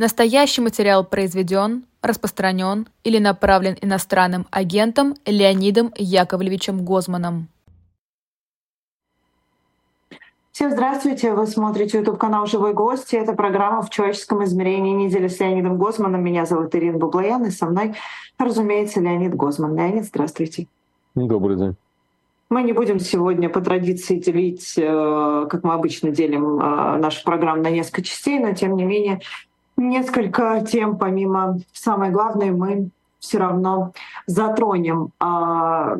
Настоящий материал произведен, распространен или направлен иностранным агентом Леонидом Яковлевичем Гозманом. Всем здравствуйте! Вы смотрите YouTube канал «Живой гость». Это программа «В человеческом измерении. Неделя с Леонидом Гозманом». Меня зовут Ирина Баблоян, и со мной, разумеется, Леонид Гозман. Леонид, здравствуйте. Добрый день. Мы не будем сегодня по традиции делить, э, как мы обычно делим э, нашу программу на несколько частей, но тем не менее Несколько тем, помимо самой главной, мы все равно затронем. А,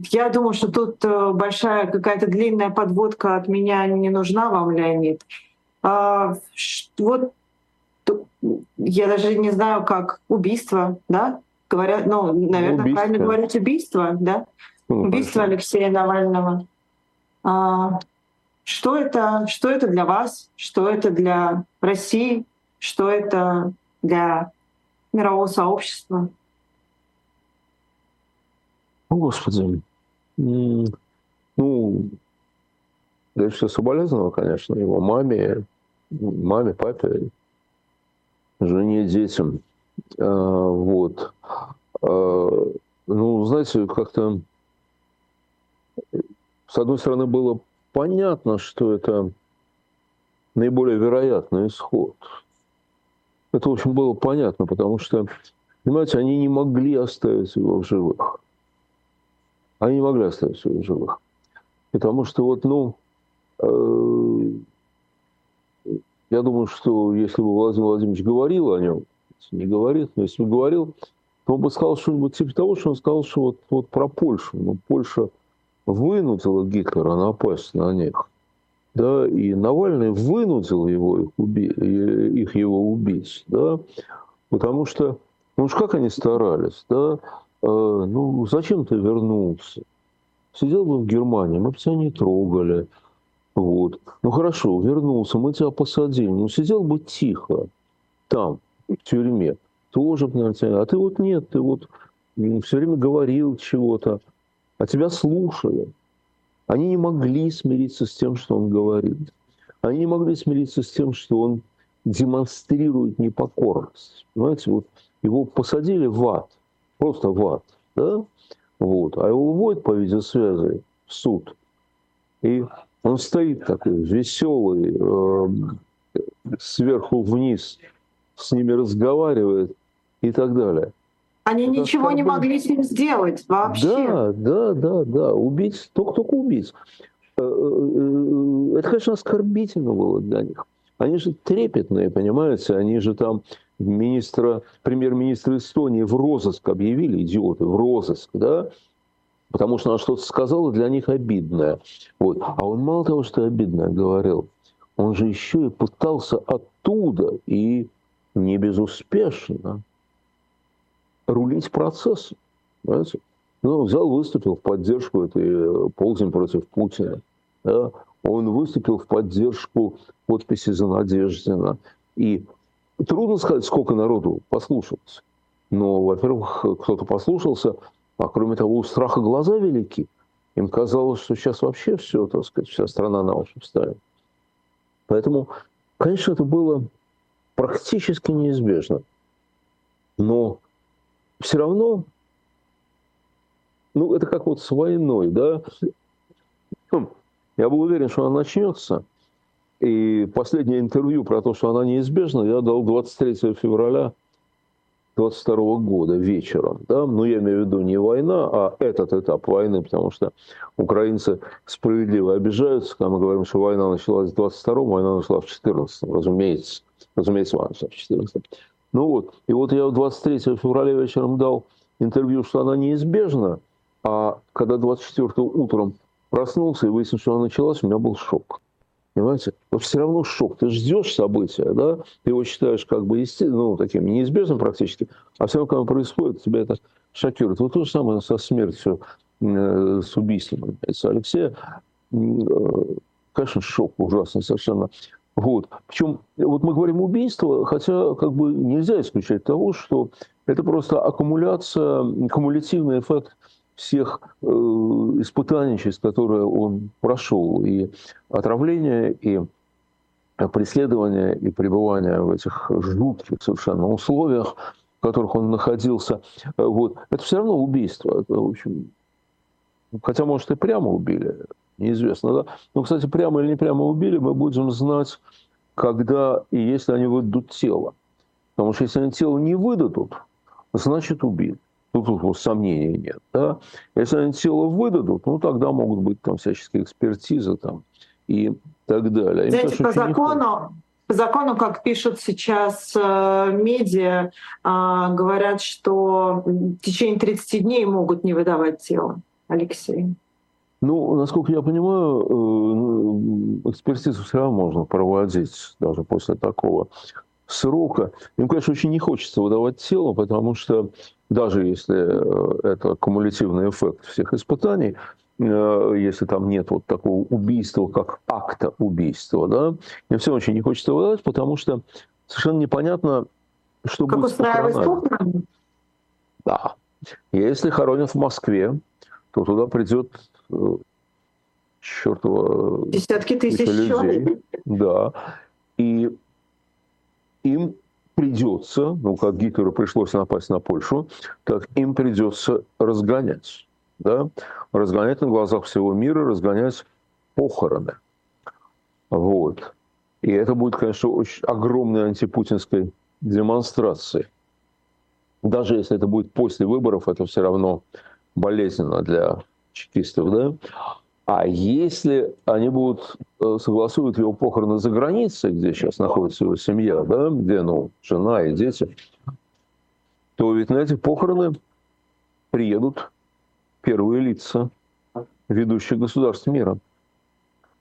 я думаю, что тут э, большая какая-то длинная подводка от меня не нужна вам, Леонид. А, вот я даже не знаю, как убийство, да? Говорят, ну, наверное, убийство. правильно говорить убийство, да? Ну, убийство хорошо. Алексея Навального. А, что это, что это для вас? Что это для России? Что это для мирового сообщества. О, Господи. Ну, дальше соболезновал, конечно, его маме, маме, папе, жене, детям. А, вот. А, ну, знаете, как-то с одной стороны было понятно, что это наиболее вероятный исход. Это, в общем, было понятно, потому что, понимаете, они не могли оставить его в живых. Они не могли оставить его в живых. Потому что вот, ну, э, я думаю, что если бы Владимир Владимирович говорил о нем, не говорит, но если бы говорил, то он бы сказал что-нибудь типа того, что он сказал, что вот, вот про Польшу. Ну, Польша вынудила Гитлера напасть на них да, и Навальный вынудил его их, уби... их его убить, да, потому что, ну уж как они старались, да, э, ну зачем ты вернулся? Сидел бы в Германии, мы бы тебя не трогали, вот. Ну хорошо, вернулся, мы тебя посадили, ну сидел бы тихо там, в тюрьме, тоже бы, наверное, а ты вот нет, ты вот все время говорил чего-то, а тебя слушали. Они не могли смириться с тем, что он говорит. Они не могли смириться с тем, что он демонстрирует непокорность. Понимаете, вот его посадили в ад, просто в ад, да? Вот. А его выводят по видеосвязи в суд. И он стоит такой веселый, э, сверху вниз, с ними разговаривает и так далее. Они это ничего не могли с ним сделать вообще. Да, да, да, да. Убийц, только-только убийц. Э, э, э, это, конечно, оскорбительно было для них. Они же трепетные, понимаете? Они же там министра, премьер-министра Эстонии в розыск объявили, идиоты, в розыск, да? Потому что она что-то сказала для них обидное. Вот. А он мало того, что обидное говорил, он же еще и пытался оттуда, и не безуспешно, рулить процессом. Понимаете? Ну, взял, выступил в поддержку этой э, ползень против Путина. Да? Он выступил в поддержку подписи за Надеждина. И трудно сказать, сколько народу послушалось. Но, во-первых, кто-то послушался, а кроме того, у страха глаза велики. Им казалось, что сейчас вообще все, так сказать, вся страна на уши встанет. Поэтому, конечно, это было практически неизбежно. Но все равно, ну, это как вот с войной, да, хм, я был уверен, что она начнется, и последнее интервью про то, что она неизбежна, я дал 23 февраля 22 года вечером. Да? Ну, я имею в виду не война, а этот этап войны, потому что украинцы справедливо обижаются, когда мы говорим, что война началась в 22-м, война началась в 14 разумеется. Разумеется, война началась в 14 ну вот, и вот я 23 февраля вечером дал интервью, что она неизбежна, а когда 24 утром проснулся и выяснил, что она началась, у меня был шок. Понимаете? Но все равно шок. Ты ждешь события, да? Ты его считаешь как бы естественным, ну, таким неизбежным практически, а все равно, когда происходит, тебя это шокирует. Вот то же самое со смертью, э, с убийством Алексея. Э, конечно, шок ужасный совершенно. Вот. Причем, вот мы говорим убийство, хотя как бы нельзя исключать того, что это просто аккумуляция, кумулятивный эффект всех э, испытаний, через которые он прошел. И отравление, и преследования и пребывания в этих жутких совершенно условиях, в которых он находился, вот, это все равно убийство. Это, в общем, хотя, может, и прямо убили, неизвестно, да? Но, кстати, прямо или не прямо убили, мы будем знать, когда и если они выдадут тело. Потому что если они тело не выдадут, значит убили. Ну, тут вот сомнений нет. Да? Если они тело выдадут, ну, тогда могут быть там всяческие экспертизы там, и так далее. Знаете, по закону, по закону, как пишут сейчас э, медиа, э, говорят, что в течение 30 дней могут не выдавать тело. Алексей. Ну, насколько я понимаю, э, экспертизу все равно можно проводить даже после такого срока. Им, конечно, очень не хочется выдавать тело, потому что даже если э, это кумулятивный эффект всех испытаний, э, если там нет вот такого убийства, как акта убийства, да, им все очень не хочется выдавать, потому что совершенно непонятно, что как будет похоронами. Да. Если хоронят в Москве, то туда придет чертова десятки тысяч людей. Да. И им придется, ну, как Гитлеру пришлось напасть на Польшу, так им придется разгонять. Да? Разгонять на глазах всего мира, разгонять похороны. Вот. И это будет, конечно, очень огромной антипутинской демонстрацией. Даже если это будет после выборов, это все равно болезненно для чекистов. Да? А если они будут э, согласуют его похороны за границей, где сейчас находится его семья, да, где ну, жена и дети, то ведь на эти похороны приедут первые лица ведущих государств мира.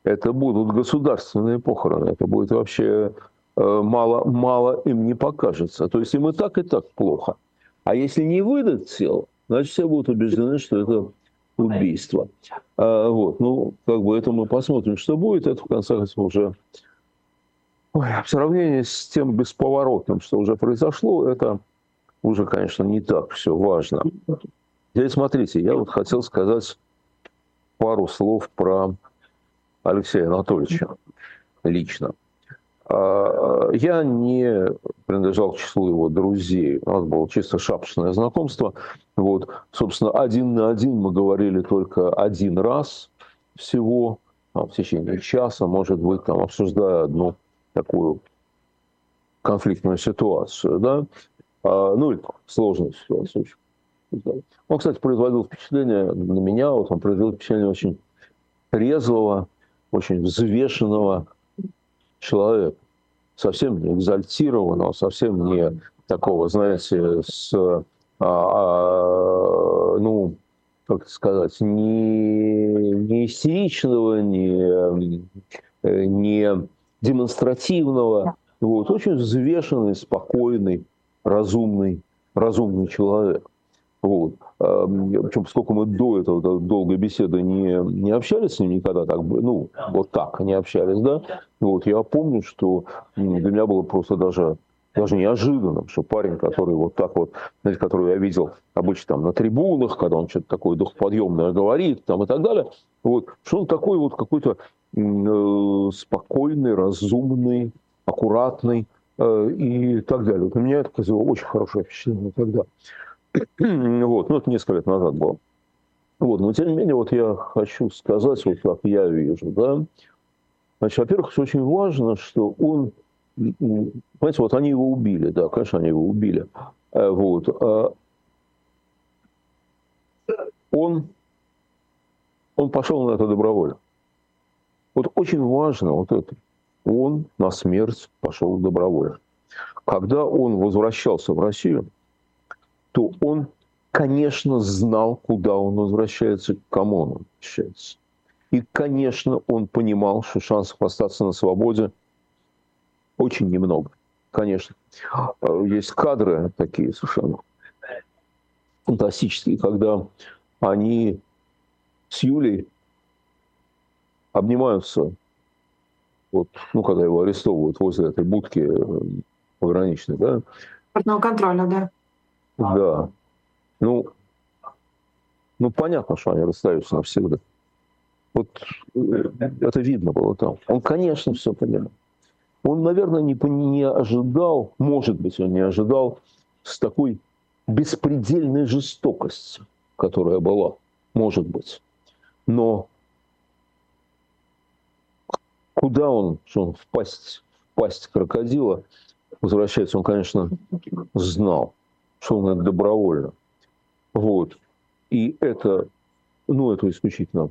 Это будут государственные похороны. Это будет вообще э, мало, мало им не покажется. То есть им и так, и так плохо. А если не выдать тело, значит, все будут убеждены, что это убийства. А, вот, ну, как бы это мы посмотрим, что будет. Это, в конце концов, уже Ой, в сравнении с тем бесповоротным, что уже произошло, это уже, конечно, не так все важно. Теперь смотрите, я вот хотел сказать пару слов про Алексея Анатольевича лично. А, я не принадлежал к числу его друзей. У нас было чисто шапочное знакомство. Вот, собственно, один на один мы говорили только один раз всего, там, в течение часа, может быть, там, обсуждая одну такую конфликтную ситуацию, да, а, ну или сложную ситуацию. Он, кстати, производил впечатление на меня, вот он произвел впечатление очень трезвого, очень взвешенного человека совсем не экзальтированного, совсем не такого, знаете, с, а, а, ну, как сказать, не, не истеричного, не, не демонстративного. Вот, очень взвешенный, спокойный, разумный, разумный человек. Вот. Причем, поскольку мы до этого долгой беседы не, не общались с ним никогда, так ну, вот так не общались, да, вот, я помню, что для меня было просто даже даже неожиданным, что парень, который вот так вот, знаете, который я видел обычно там на трибунах, когда он что-то такое духоподъемное говорит, там и так далее, вот, что он такой вот какой-то э, спокойный, разумный, аккуратный э, и так далее. Вот у меня это произвело очень хорошее впечатление тогда. вот, ну, это несколько лет назад было. Вот, но тем не менее, вот я хочу сказать, вот как я вижу, да, значит, во-первых, очень важно, что он, понимаете, вот они его убили, да, конечно, они его убили, э, вот, а он, он пошел на это добровольно. Вот очень важно вот это. Он на смерть пошел добровольно. Когда он возвращался в Россию, то он, конечно, знал, куда он возвращается, к кому он возвращается. И, конечно, он понимал, что шансов остаться на свободе очень немного. Конечно. Есть кадры такие совершенно фантастические, когда они с Юлей обнимаются, вот, ну, когда его арестовывают возле этой будки э, пограничной, да? Портного контроля, да. Да. Ну, ну, понятно, что они расстаются навсегда. Вот э, это видно было там. Он, конечно, все понимал. Он, наверное, не, не ожидал, может быть, он не ожидал с такой беспредельной жестокостью, которая была, может быть. Но куда он, что он впасть, впасть крокодила, возвращается, он, конечно, знал, что он это добровольно. Вот. И это, ну, это исключительно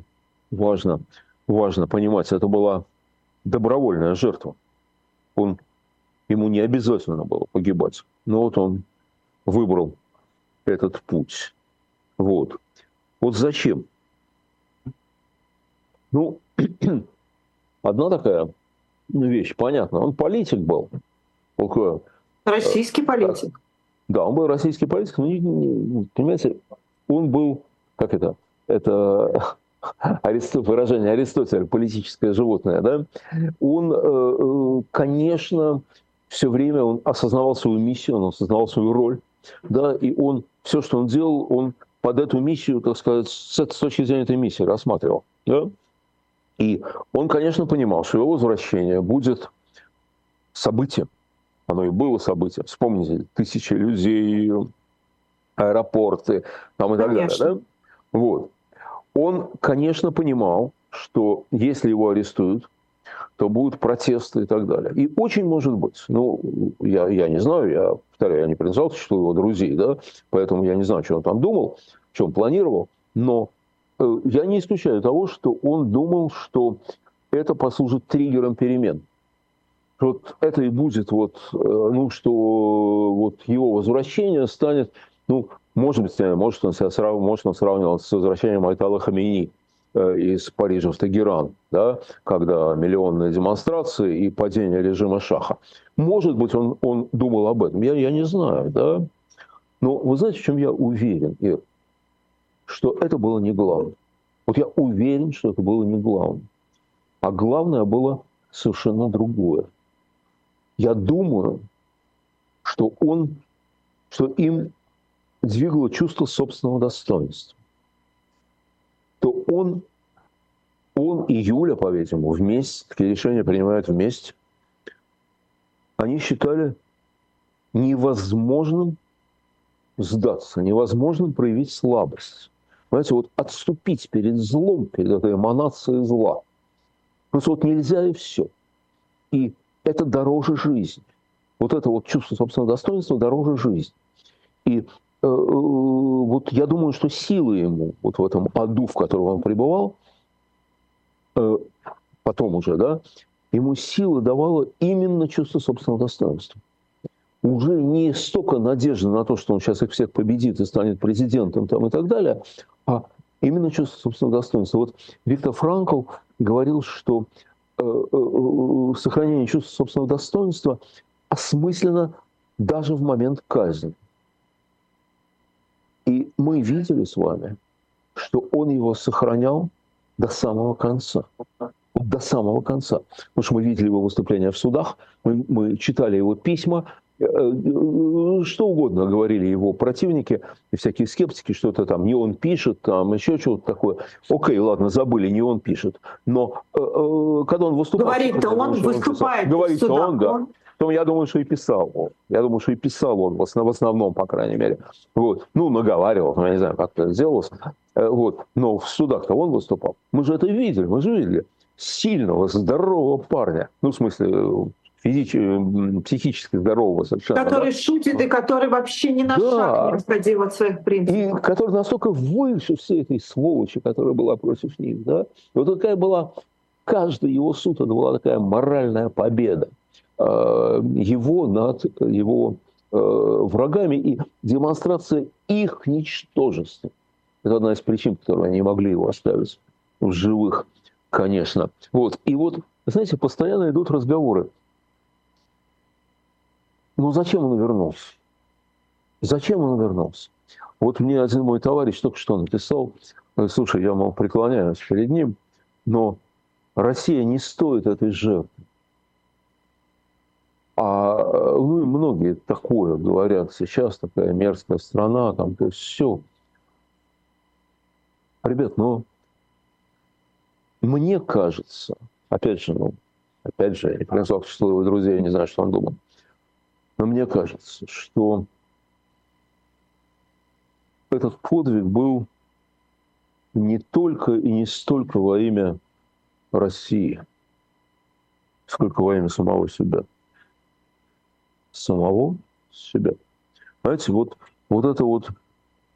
важно, важно понимать. Это была добровольная жертва. Он, ему не обязательно было погибать. Но вот он выбрал этот путь. Вот. Вот зачем? Ну, одна такая вещь, понятно. Он политик был. Российский политик. Да, он был российский политик, но, понимаете, он был, как это, это Аристо, выражение Аристотеля, политическое животное, да, он, э, э, конечно, все время он осознавал свою миссию, он осознавал свою роль, да, и он, все, что он делал, он под эту миссию, так сказать, с, с точки зрения этой миссии рассматривал, да. И он, конечно, понимал, что его возвращение будет событием, оно и было событием. Вспомните, тысячи людей, аэропорты там и так далее. Да? Вот. Он, конечно, понимал, что если его арестуют, то будут протесты и так далее. И очень может быть, ну, я, я не знаю, я, повторяю, я не принадлежал к числу его друзей, да, поэтому я не знаю, что он там думал, что он планировал, но э, я не исключаю того, что он думал, что это послужит триггером перемен. Вот это и будет вот, э, ну, что вот его возвращение станет, ну, может быть, может он, срав... может он сравнивал с возвращением Айтала Хамини э, из Парижа в Тегеран, да, когда миллионные демонстрации и падение режима Шаха. Может быть, он, он думал об этом, я, я не знаю, да. Но вы знаете, в чем я уверен, Ир? Что это было не главное. Вот я уверен, что это было не главное. А главное было совершенно другое – я думаю, что он, что им двигало чувство собственного достоинства. То он, он и Юля, по-видимому, вместе, такие решения принимают вместе, они считали невозможным сдаться, невозможным проявить слабость. Знаете, вот отступить перед злом, перед этой эманацией зла. Просто вот нельзя и все. И это дороже жизни. Вот это вот чувство собственного достоинства дороже жизни. И вот я думаю, что силы ему вот в этом аду, в котором он пребывал, э, потом уже, да, ему силы давало именно чувство собственного достоинства. Уже не столько надежды на то, что он сейчас их всех победит и станет президентом там, и так далее, а именно чувство собственного достоинства. Вот Виктор Франкл говорил, что Э, э, э, сохранение чувства собственного достоинства осмысленно даже в момент казни. Мы видели с вами, что он его сохранял до самого конца. До самого конца. Потому что мы видели его выступления в судах, мы, мы читали его письма, Э, э, что угодно говорили его противники и всякие скептики, что это там не он пишет, там еще что-то такое. Окей, ладно, забыли, не он пишет. Но э, э, когда он выступает... Говорит-то он, выступает. Говорит-то он, да. Он... То я думаю, что и писал он. Я думаю, что и писал он, в основном, по крайней мере. Вот. Ну, наговаривал, я не знаю, как это сделалось. Вот. Но в судах-то он выступал. Мы же это видели, мы же видели сильного, здорового парня. Ну, в смысле, физически, психически здорового совершенно. Который да? шутит и который вообще ни на да. шаг не отходил от своих принципов. И который настолько выше всей этой сволочи, которая была против них. Да? И вот такая была, каждый его суд, это была такая моральная победа э, его над его э, врагами и демонстрация их ничтожества. Это одна из причин, которую они могли его оставить в живых, конечно. Вот. И вот, знаете, постоянно идут разговоры ну зачем он вернулся? Зачем он вернулся? Вот мне один мой товарищ только что написал, слушай, я, мол, преклоняюсь перед ним, но Россия не стоит этой жертвы. А ну и многие такое говорят сейчас, такая мерзкая страна, там, то есть все. Ребят, ну, мне кажется, опять же, ну, опять же, не приназвал число его друзей, я не знаю, что он думал. Но мне кажется, что этот подвиг был не только и не столько во имя России, сколько во имя самого себя. Самого себя. Знаете, вот, вот это вот,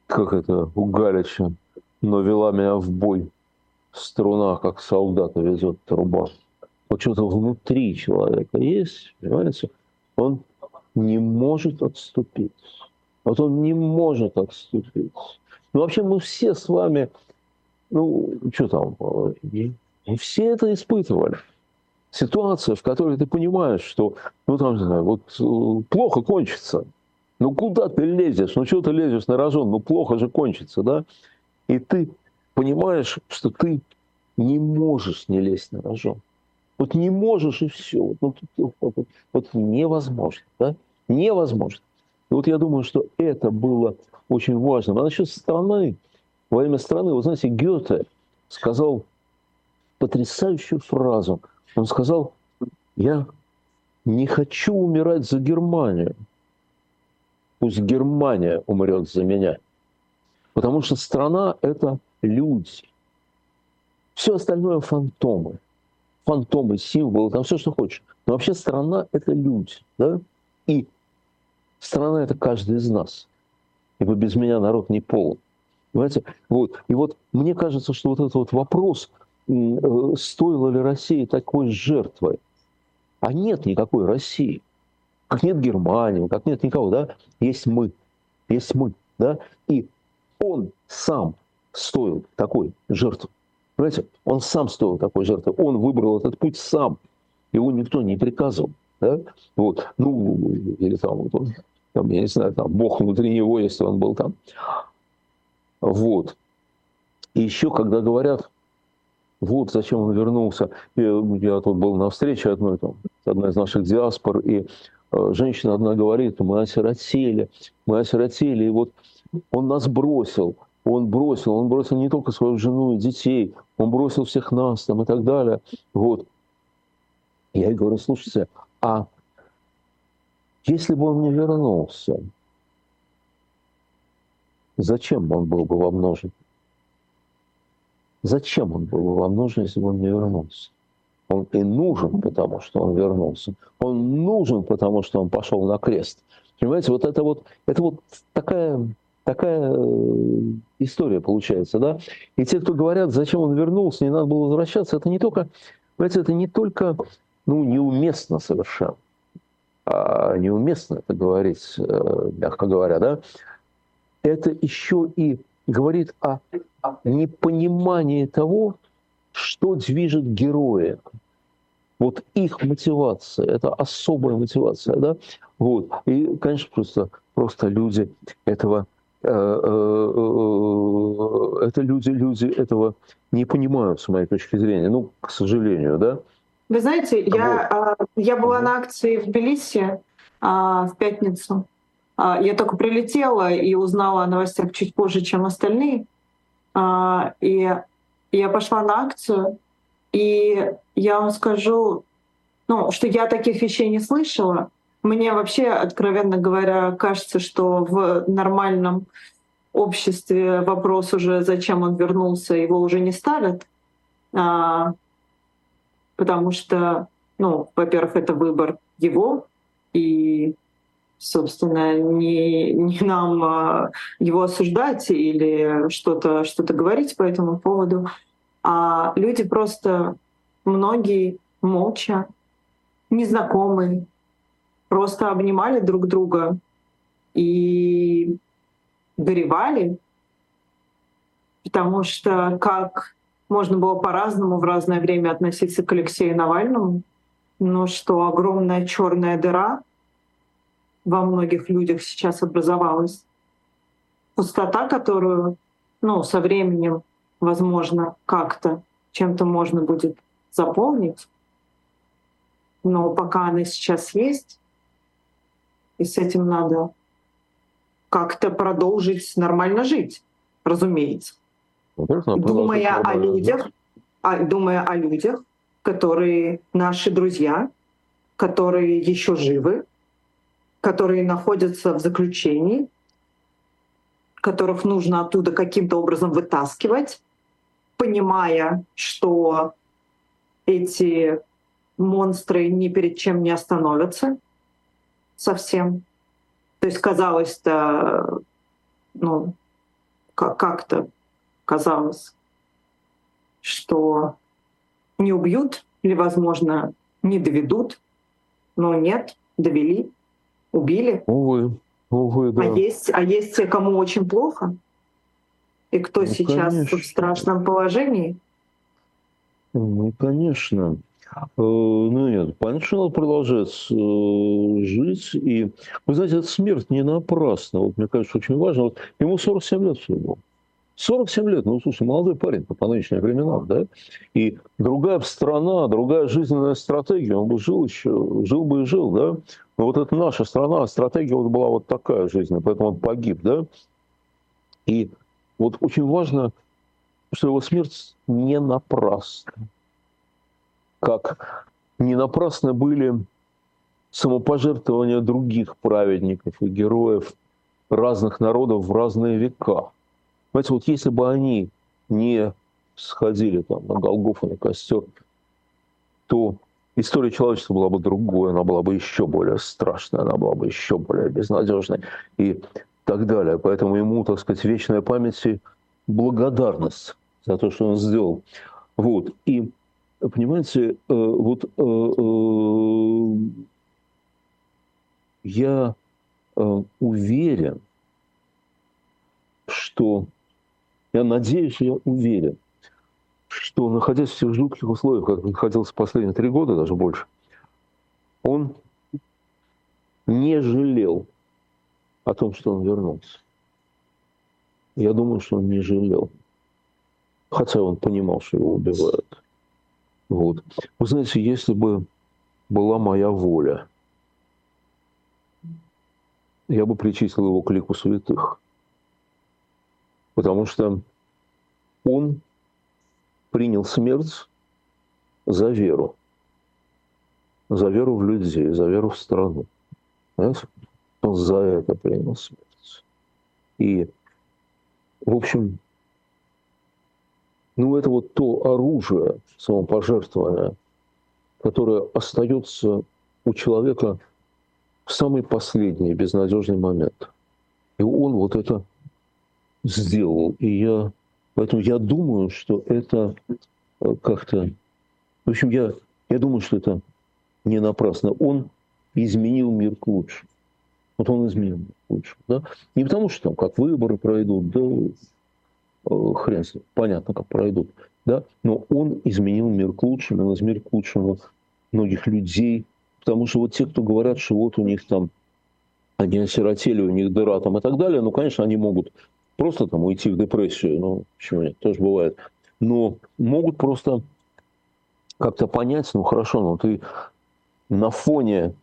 как это у Галича, но вела меня в бой. Струна, как солдата везет труба. Вот что-то внутри человека есть, понимаете? Он не может отступить. Вот он не может отступить. Ну, вообще мы все с вами, ну, что там, мы все это испытывали. Ситуация, в которой ты понимаешь, что, ну, там, вот э, плохо кончится. Ну, куда ты лезешь? Ну, что ты лезешь на рожон? Ну, плохо же кончится, да? И ты понимаешь, что ты не можешь не лезть на рожон. Вот не можешь и все. Вот, вот, вот, вот невозможно, да? Невозможно. И вот я думаю, что это было очень важно. А насчет страны, во имя страны, вы знаете, Гёте сказал потрясающую фразу. Он сказал, я не хочу умирать за Германию. Пусть Германия умрет за меня. Потому что страна – это люди. Все остальное – фантомы. Фантомы, символы, там все, что хочешь. Но вообще страна – это люди. Да? И страна – это каждый из нас. Ибо без меня народ не полон. Понимаете? Вот. И вот мне кажется, что вот этот вот вопрос, э, стоила ли Россия такой жертвой, а нет никакой России. Как нет Германии, как нет никого, да? Есть мы. Есть мы, да? И он сам стоил такой жертвы. Понимаете? Он сам стоил такой жертвы. Он выбрал этот путь сам. Его никто не приказывал. Да? Вот. Ну, или там, вот он, там, я не знаю, там, бог внутреннего воинства он был там. Вот. И еще, когда говорят, вот зачем он вернулся. Я, я тут был на встрече одной, там, одной из наших диаспор, и э, женщина одна говорит, мы осиротели, мы осиротели, и вот он нас бросил, он бросил, он бросил не только свою жену и детей, он бросил всех нас там и так далее. Вот. Я ей говорю, слушайте, а если бы он не вернулся, зачем он был бы вам нужен? Зачем он был бы вам нужен, если бы он не вернулся? Он и нужен, потому что он вернулся. Он нужен, потому что он пошел на крест. Понимаете, вот это вот, это вот такая, такая э, история получается, да? И те, кто говорят, зачем он вернулся, не надо было возвращаться, это не только, понимаете, это не только, ну, неуместно совершенно. А неуместно это говорить, э, мягко говоря, да? Это еще и говорит о непонимании того, что движет героя. Вот их мотивация, это особая мотивация, да? Вот. И, конечно, просто, просто люди этого э, э, э, это люди, люди этого не понимают, с моей точки зрения, ну, к сожалению, да. Вы знаете, вот. я, а, я была на акции в Тбилиси а, в пятницу. А, я только прилетела и узнала о новостях чуть позже, чем остальные. И я пошла на акцию, и я вам скажу, ну, что я таких вещей не слышала. Мне вообще, откровенно говоря, кажется, что в нормальном обществе вопрос уже, зачем он вернулся, его уже не ставят. А, потому что, ну, во-первых, это выбор его, и, собственно, не, не нам а, его осуждать или что-то что говорить по этому поводу. А люди просто, многие молча, незнакомые, просто обнимали друг друга и горевали, потому что как можно было по-разному в разное время относиться к Алексею Навальному, но что огромная черная дыра во многих людях сейчас образовалась, пустота, которую ну, со временем возможно, как-то чем-то можно будет заполнить. Но пока она сейчас есть, и с этим надо как-то продолжить нормально жить, разумеется. Думая о людях, а, думая о людях, которые наши друзья, которые еще живы, которые находятся в заключении, которых нужно оттуда каким-то образом вытаскивать, понимая, что эти монстры ни перед чем не остановятся совсем. То есть казалось-то, ну, как-то казалось, что не убьют или, возможно, не доведут, но нет, довели, убили. Увы, увы, да. А есть, а есть те, кому очень плохо, и кто ну, сейчас конечно. в страшном положении. Ну, конечно. Э, ну нет, надо продолжать э, жить. И, вы знаете, эта смерть не напрасна. Вот мне кажется, очень важно. Вот ему 47 лет всего было. 47 лет, ну, слушай, молодой парень по, нынешним временам, да? И другая страна, другая жизненная стратегия, он бы жил еще, жил бы и жил, да? Но вот это наша страна, стратегия вот была вот такая жизненная, поэтому он погиб, да? И вот очень важно, что его смерть не напрасна. Как не напрасно были самопожертвования других праведников и героев разных народов в разные века. Понимаете, вот если бы они не сходили там на Голгофу, на костер, то история человечества была бы другой, она была бы еще более страшной, она была бы еще более безнадежной и так далее. Поэтому ему, так сказать, вечная память и благодарность за то, что он сделал. Вот. И, понимаете, э, вот э, э, я уверен, что я надеюсь, я уверен, что, находясь в тех жутких условиях, как находился последние три года, даже больше, он не жалел о том, что он вернулся. Я думаю, что он не жалел. Хотя он понимал, что его убивают. Вот. Вы знаете, если бы была моя воля, я бы причислил его к лику святых потому что он принял смерть за веру, за веру в людей, за веру в страну. Понимаете? Он за это принял смерть. И, в общем, ну это вот то оружие самопожертвования, которое остается у человека в самый последний безнадежный момент. И он вот это сделал. И я, поэтому я думаю, что это э, как-то... В общем, я, я думаю, что это не напрасно. Он изменил мир к лучшему. Вот он изменил мир к лучшему. Да? Не потому, что там как выборы пройдут, да э, хрен с ним, понятно, как пройдут. Да? Но он изменил мир к лучшему, он изменил к лучшему многих людей. Потому что вот те, кто говорят, что вот у них там они осиротели, у них дыра там и так далее, ну, конечно, они могут просто там уйти в депрессию, ну, почему нет, тоже бывает. Но могут просто как-то понять, ну, хорошо, ну, ты на фоне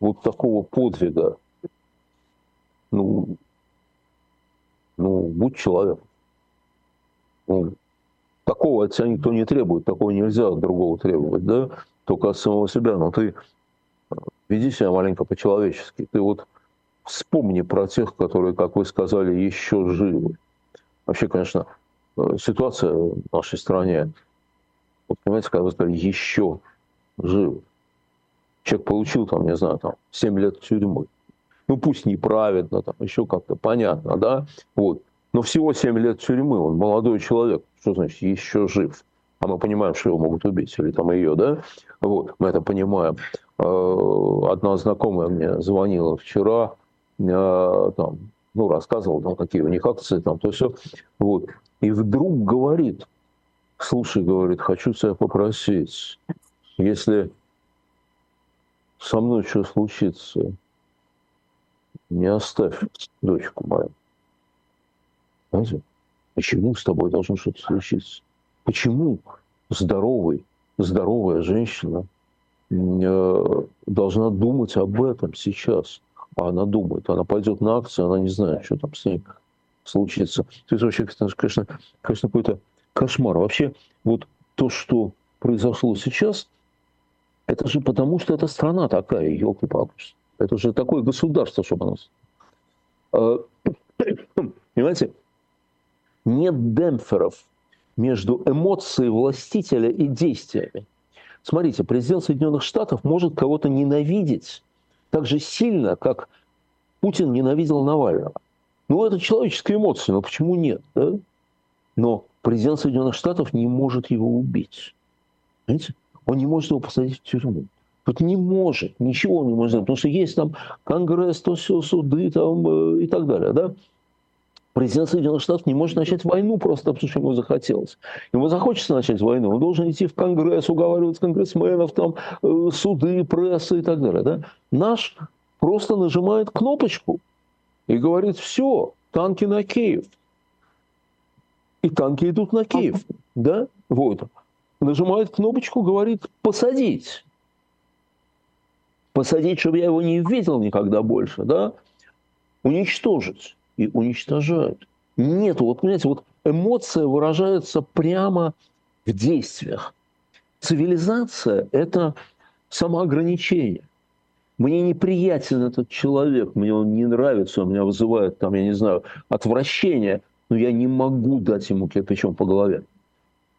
вот такого подвига, ну, ну, будь человек. Ну, такого от тебя никто не требует, такого нельзя от другого требовать, да, только от самого себя. Но ты веди себя маленько по-человечески. Ты вот вспомни про тех, которые, как вы сказали, еще живы. Вообще, конечно, э, ситуация в нашей стране, вот понимаете, когда вы сказали, еще живы. Человек получил, там, не знаю, там, 7 лет тюрьмы. Ну, пусть неправедно, там, еще как-то понятно, да, вот. Но всего 7 лет тюрьмы, он молодой человек. Что значит еще жив? А мы понимаем, что его могут убить, или там ее, да? Вот, мы это понимаем. Э, одна знакомая мне звонила вчера, там, ну, рассказывал, там, какие у них акции, там, то все. Вот. И вдруг говорит, слушай, говорит, хочу тебя попросить, если со мной что случится, не оставь дочку мою. Знаете, почему с тобой должно что-то случиться? Почему здоровый, здоровая женщина э, должна думать об этом сейчас? А она думает, она пойдет на акцию, она не знает, что там с ней случится. То есть вообще, конечно, конечно какой-то кошмар. Вообще, вот то, что произошло сейчас, это же потому, что эта страна такая, елки-палки. Это же такое государство, чтобы оно... А, понимаете, нет демпферов между эмоцией властителя и действиями. Смотрите, президент Соединенных Штатов может кого-то ненавидеть так же сильно, как Путин ненавидел Навального. Ну, это человеческая эмоция, но почему нет? Да? Но президент Соединенных Штатов не может его убить. Понимаете? Он не может его посадить в тюрьму. Тут не может, ничего он не может сделать, потому что есть там Конгресс, то все, суды там э, и так далее. Да? Президент Соединенных Штатов не может начать войну просто потому, что ему захотелось. Ему захочется начать войну, он должен идти в Конгресс, уговаривать конгрессменов, там, э, суды, прессы и так далее. Да? Наш просто нажимает кнопочку и говорит, все, танки на Киев. И танки идут на Киев. Да? Вот. Нажимает кнопочку, говорит, посадить. Посадить, чтобы я его не видел никогда больше. Да? Уничтожить и уничтожают. Нет, вот понимаете, вот эмоция выражается прямо в действиях. Цивилизация – это самоограничение. Мне неприятен этот человек, мне он не нравится, он меня вызывает, там, я не знаю, отвращение, но я не могу дать ему кирпичом по голове.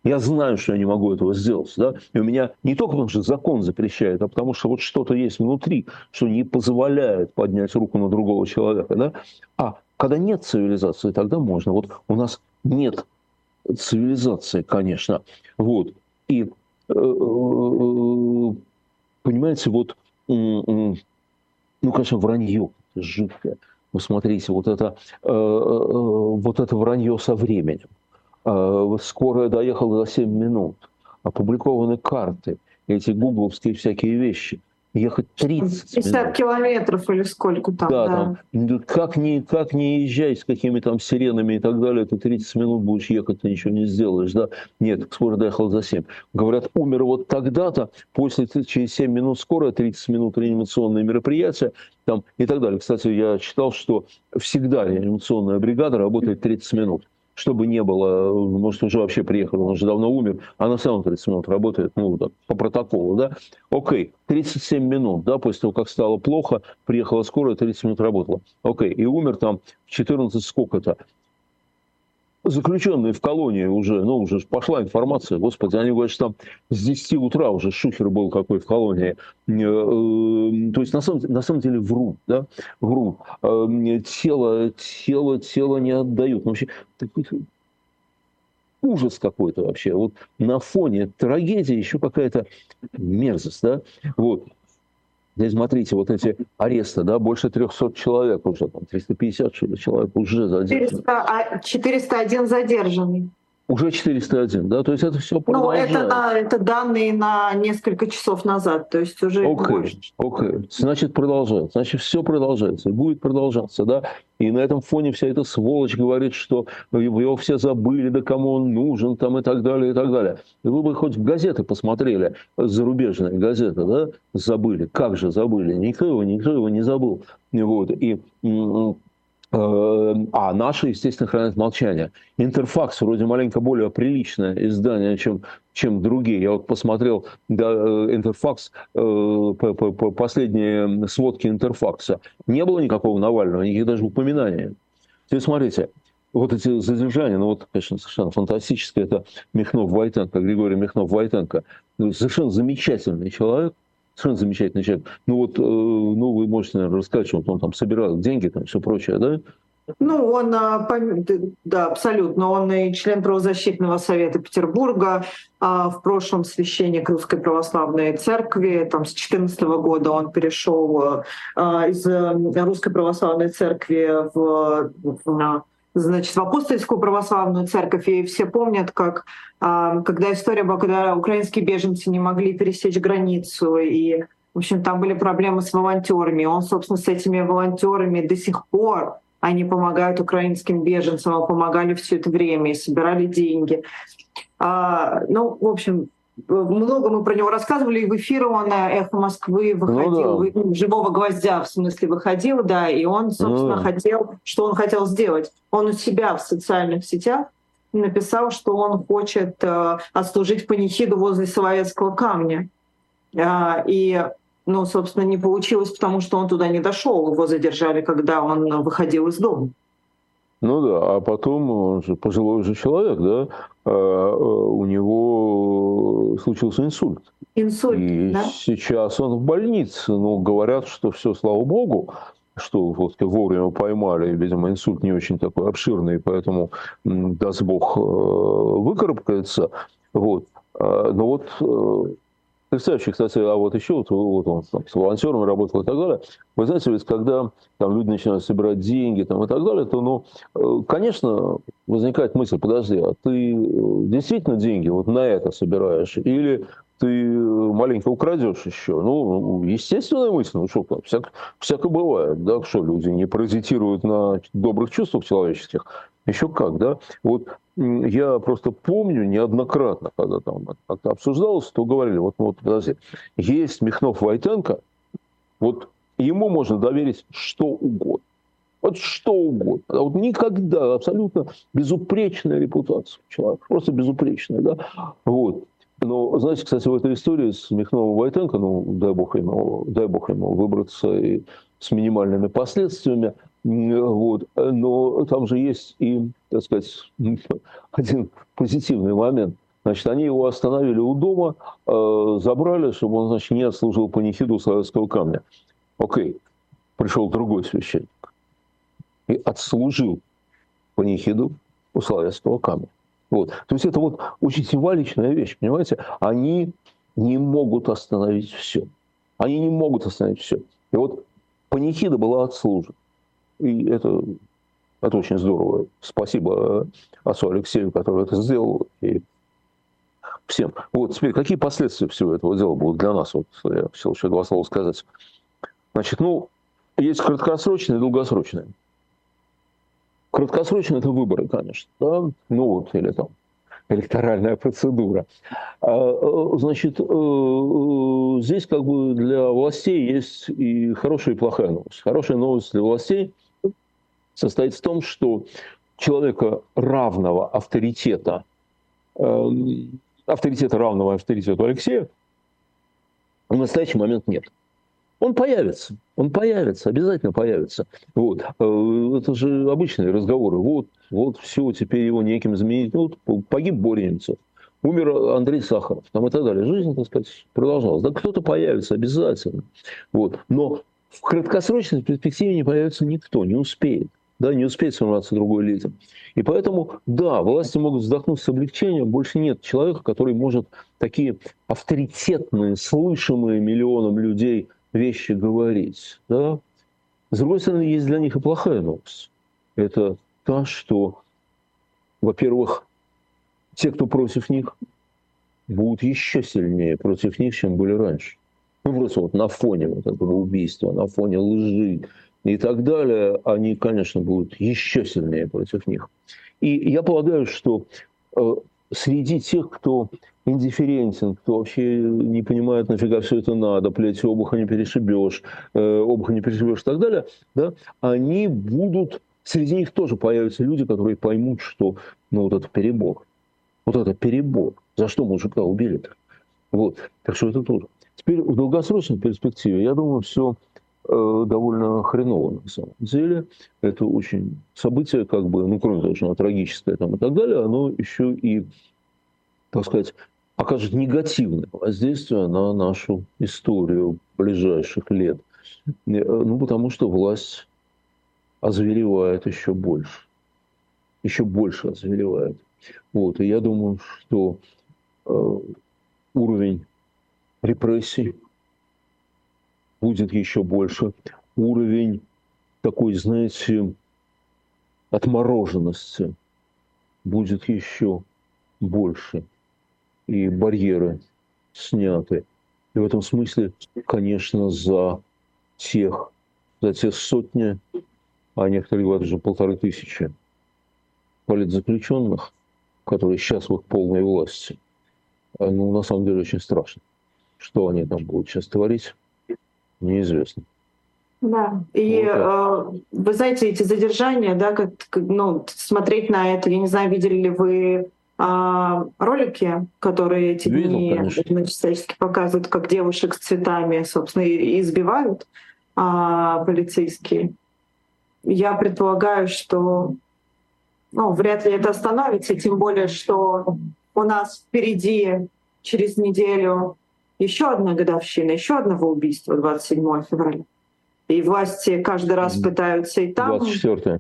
Я знаю, что я не могу этого сделать. Да? И у меня не только потому, что закон запрещает, а потому что вот что-то есть внутри, что не позволяет поднять руку на другого человека. Да? А когда нет цивилизации, тогда можно. Вот у нас нет цивилизации, конечно. Вот. И, э, э, понимаете, вот, ну, конечно, вранье жуткое. Вы смотрите, вот это, э, вот это вранье со временем. Скорая доехала за 7 минут. Опубликованы карты, эти гугловские всякие вещи – ехать 30 50 минут. километров или сколько там. Да, да. там ну, как не, как не езжай с какими там сиренами и так далее, ты 30 минут будешь ехать, ты ничего не сделаешь. Да? Нет, скоро доехал за 7. Говорят, умер вот тогда-то, после через 7 минут скорая, 30 минут реанимационное мероприятие там, и так далее. Кстати, я читал, что всегда реанимационная бригада работает 30 минут чтобы не было, может, уже вообще приехал, он уже давно умер, а на самом 30 минут работает, ну, так, по протоколу, да, окей, 37 минут, да, после того, как стало плохо, приехала скорая, 30 минут работала, окей, и умер там в 14 сколько-то, заключенные в колонии уже, ну, уже пошла информация, господи, они говорят, что там с 10 утра уже шухер был какой в колонии. Э, э, то есть, на самом, на самом деле, врут, да, врут. Э, тело, тело, тело не отдают. Ну, вообще, ужас какой-то вообще. Вот на фоне трагедии еще какая-то мерзость, да. Вот. Здесь смотрите, вот эти аресты, да, больше 300 человек уже, там, 350 человек уже задержаны. 400, 401 задержанный. Уже 401, да? То есть это все продолжается. Ну, это, это данные на несколько часов назад, то есть уже okay, больше. Окей, okay. значит продолжается, значит все продолжается и будет продолжаться, да? И на этом фоне вся эта сволочь говорит, что его все забыли, да кому он нужен, там и так далее, и так далее. И вы бы хоть газеты посмотрели, зарубежные газеты, да, забыли. Как же забыли? Никто его, никто его не забыл. Вот. И а наши, естественно, хранят молчание. Интерфакс вроде маленько более приличное издание, чем, чем другие. Я вот посмотрел да, э, Интерфакс, э, последние сводки Интерфакса. Не было никакого Навального, никаких даже упоминаний. Теперь смотрите, вот эти задержания, ну вот, конечно, совершенно фантастическое, это Михнов-Войтенко, Григорий Михнов-Войтенко. Ну, совершенно замечательный человек, Совершенно замечательный человек. Ну вот, э, ну вы можете, наверное, рассказать, что он там собирал деньги, там все прочее, да? Ну, он, а, да, абсолютно. Он и член правозащитного совета Петербурга, а в прошлом священник Русской Православной Церкви. Там с 2014 года он перешел а, из э, Русской Православной Церкви в, в значит, в апостольскую православную церковь, и все помнят, как а, когда история была, когда украинские беженцы не могли пересечь границу, и, в общем, там были проблемы с волонтерами. Он, собственно, с этими волонтерами до сих пор они помогают украинским беженцам, а помогали все это время и собирали деньги. А, ну, в общем, много мы про него рассказывали, и в эфир он э, «Эхо Москвы» ну выходил, ну, да. Ну, «Живого гвоздя» в смысле выходил, да, и он, собственно, ну. хотел, что он хотел сделать? Он у себя в социальных сетях написал, что он хочет э, отслужить панихиду возле Соловецкого камня. Э, и, ну, собственно, не получилось, потому что он туда не дошел. Его задержали, когда он выходил из дома. Ну да, а потом он же пожилой уже человек, да, у него случился инсульт. Инсульт, И да? сейчас он в больнице. Ну, говорят, что все, слава богу, что вот вовремя поймали, видимо, инсульт не очень такой обширный, поэтому, даст бог, э, выкарабкается. Вот. А, но вот э, Потрясающе, кстати, а вот еще вот, вот он там, с волонтерами работал и так далее. Вы знаете, ведь когда там люди начинают собирать деньги там, и так далее, то, ну, э, конечно, возникает мысль, подожди, а ты э, действительно деньги вот на это собираешь? Или ты маленько украдешь еще. Ну, естественная мысль, ну что, всяко, всяко бывает, да, что люди не паразитируют на добрых чувствах человеческих. Еще как, да? Вот я просто помню неоднократно, когда там это обсуждалось, то говорили, вот, вот подожди, есть Михнов Войтенко, вот ему можно доверить что угодно. Вот что угодно. Вот никогда абсолютно безупречная репутация человека. Просто безупречная, да. Вот. Но, знаете, кстати, в этой истории с Михновым Войтенко, ну, дай бог ему, дай бог ему выбраться и с минимальными последствиями, вот. Но там же есть и, так сказать, один позитивный момент. Значит, они его остановили у дома, э, забрали, чтобы он, значит, не отслужил панихиду Славянского камня. Окей, пришел другой священник и отслужил панихиду у Славянского камня. Вот. То есть это вот очень символичная вещь, понимаете? Они не могут остановить все. Они не могут остановить все. И вот панихида была отслужена. И это, это очень здорово. Спасибо отцу Алексею, который это сделал. И всем. Вот теперь, какие последствия всего этого дела будут для нас? Вот я хотел еще два слова сказать. Значит, ну, есть краткосрочные и долгосрочные. Краткосрочно это выборы, конечно, да? ну вот, или там электоральная процедура. А, э, значит, э, э, здесь как бы для властей есть и хорошая, и плохая новость. Хорошая новость для властей состоит в том, что человека равного авторитета, эм, авторитета равного авторитету Алексея в настоящий момент нет. Он появится, он появится, обязательно появится. Вот. Э, это же обычные разговоры. Вот, вот все, теперь его неким заменить. Ну, вот погиб Боря умер Андрей Сахаров, там и так далее. Жизнь, так сказать, продолжалась. Да кто-то появится обязательно. Вот. Но в краткосрочной перспективе не появится никто, не успеет. Да, не успеет сформироваться другой лидер. И поэтому, да, власти могут вздохнуть с облегчением. Больше нет человека, который может такие авторитетные, слышимые миллионам людей вещи говорить. Да? С другой стороны, есть для них и плохая новость. Это та, что, во-первых, те, кто против них, будут еще сильнее против них, чем были раньше. Ну, просто вот на фоне вот этого убийства, на фоне лжи и так далее, они, конечно, будут еще сильнее против них. И я полагаю, что э, среди тех, кто индифферентен, кто вообще не понимает, нафига все это надо, плеть обуха не перешибешь, э, обуха не перешибешь и так далее, да, они будут, среди них тоже появятся люди, которые поймут, что ну, вот это перебор. Вот это перебор. За что мужика убили-то? Вот. Так что это тоже. Теперь в долгосрочной перспективе, я думаю, все довольно хреново на самом деле. Это очень событие, как бы, ну, кроме того, что оно трагическое там, и так далее, оно еще и, так сказать, окажет негативное воздействие на нашу историю ближайших лет. Э, ну, потому что власть озверевает еще больше. Еще больше озверевает. Вот. И я думаю, что э, уровень репрессий будет еще больше. Уровень такой, знаете, отмороженности будет еще больше и барьеры сняты. И в этом смысле, конечно, за тех, за те сотни, а некоторые говорят уже полторы тысячи политзаключенных, которые сейчас в их полной власти, ну, на самом деле, очень страшно. Что они там будут сейчас творить, неизвестно. Да, и вот э, вы знаете, эти задержания, да, как, ну, смотреть на это, я не знаю, видели ли вы э, ролики, которые эти Видел, дни всячески показывают, как девушек с цветами, собственно, избивают э, полицейские. Я предполагаю, что ну, вряд ли это остановится, тем более, что у нас впереди через неделю еще одна годовщина, еще одного убийства, 27 февраля. И власти каждый раз пытаются и там... 24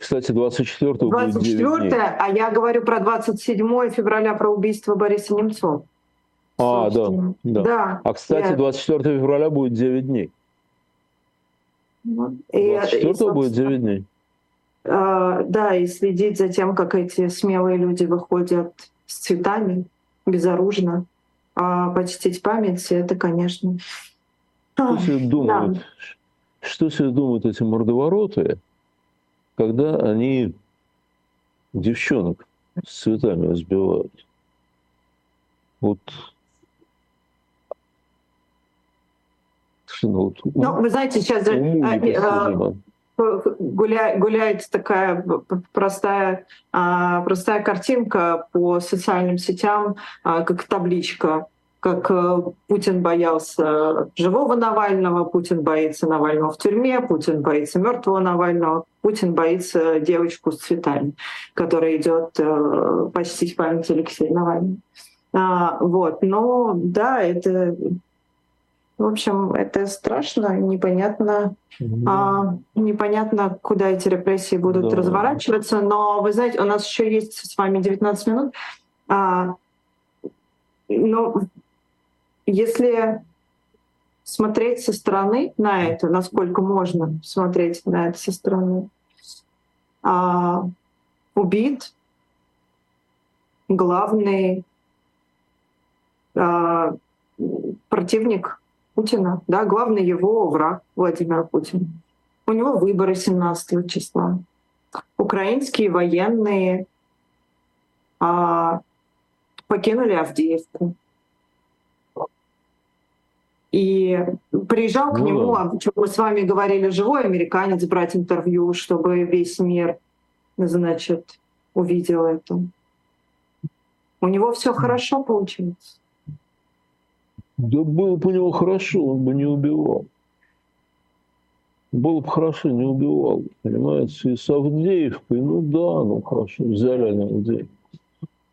кстати, 24 24 а я говорю про 27 февраля, про убийство Бориса Немцова. А, да, да. да. А, кстати, я... 24 февраля будет 9 дней. Ну, и, 24 и, будет 9 дней. Э, да, и следить за тем, как эти смелые люди выходят с цветами, безоружно, а почтить память, это, конечно... Что себе думают, да. что себе думают эти мордовороты, когда они девчонок с цветами сбивают? Вот ну, ну, вы знаете, сейчас уму гуля, гуляет такая простая, а, простая картинка по социальным сетям, а, как табличка как э, Путин боялся живого Навального, Путин боится Навального в тюрьме, Путин боится мертвого Навального, Путин боится девочку с цветами, которая идет э, почтить память Алексея Навального. А, вот, но да, это в общем, это страшно, непонятно, mm-hmm. а, непонятно, куда эти репрессии будут да. разворачиваться. Но вы знаете, у нас еще есть с вами 19 минут. А, но если смотреть со стороны на это, насколько можно смотреть на это со стороны, а, убит главный а, противник Путина, да, главный его враг Владимир Путин. У него выборы 17 числа. Украинские военные а, покинули Авдеевку. И приезжал к ну, нему, о чем мы с вами говорили, живой американец брать интервью, чтобы весь мир, значит, увидел это. У него все хорошо получилось. Да было бы у него хорошо, он бы не убивал. Было бы хорошо, не убивал. Понимаете, и с Авдеевкой, ну да, ну хорошо, взяли они Авдеевку.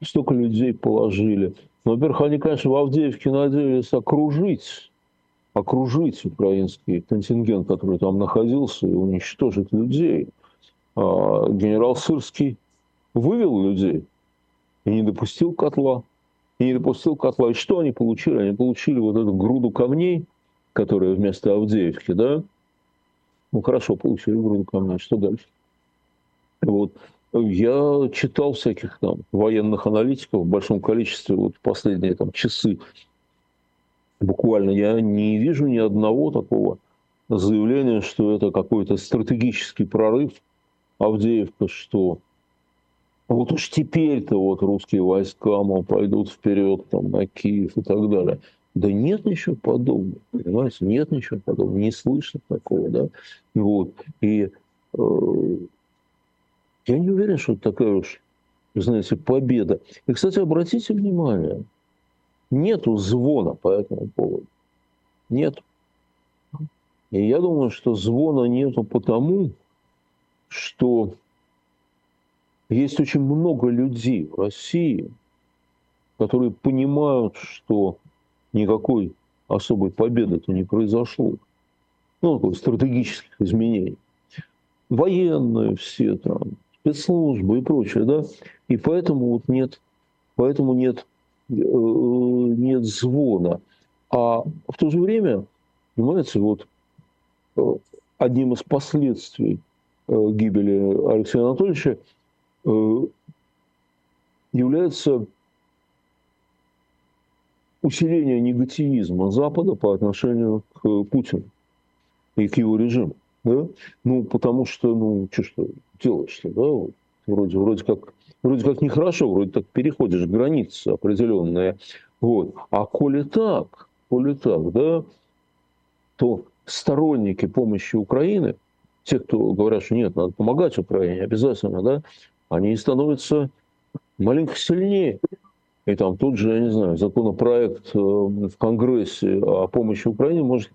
Столько людей положили. Ну, во-первых, они, конечно, в Авдеевке надеялись окружить, окружить украинский контингент, который там находился, и уничтожить людей. А генерал Сырский вывел людей и не допустил котла и не допустил котла. И что они получили? Они получили вот эту груду камней, которая вместо Авдеевки, да? Ну, хорошо, получили груду камней. Что дальше? Вот. Я читал всяких там военных аналитиков в большом количестве вот последние там часы. Буквально я не вижу ни одного такого заявления, что это какой-то стратегический прорыв Авдеевка, что вот уж теперь-то вот русские войска, мол, пойдут вперед там, на Киев и так далее. Да нет ничего подобного, понимаете, нет ничего подобного, не слышно такого, да. Вот. И э, я не уверен, что это такая уж, знаете, победа. И, кстати, обратите внимание, нету звона по этому поводу. Нет. И я думаю, что звона нету потому, что есть очень много людей в России, которые понимают, что никакой особой победы-то не произошло. Ну, такой стратегических изменений. Военные все там, спецслужбы и прочее, да. И поэтому вот нет, поэтому нет, э, нет звона. А в то же время, понимаете, вот э, одним из последствий э, гибели Алексея Анатольевича является усиление негативизма Запада по отношению к Путину и к его режиму. Да? Ну, потому что, ну, что что делаешь-то, да, вроде, вроде как вроде как нехорошо, вроде так переходишь границы определенные. Вот. А коли так, коли так, да, то сторонники помощи Украины, те, кто говорят, что нет, надо помогать Украине обязательно, да, они становятся маленько сильнее. И там тут же, я не знаю, законопроект э, в Конгрессе о помощи Украине может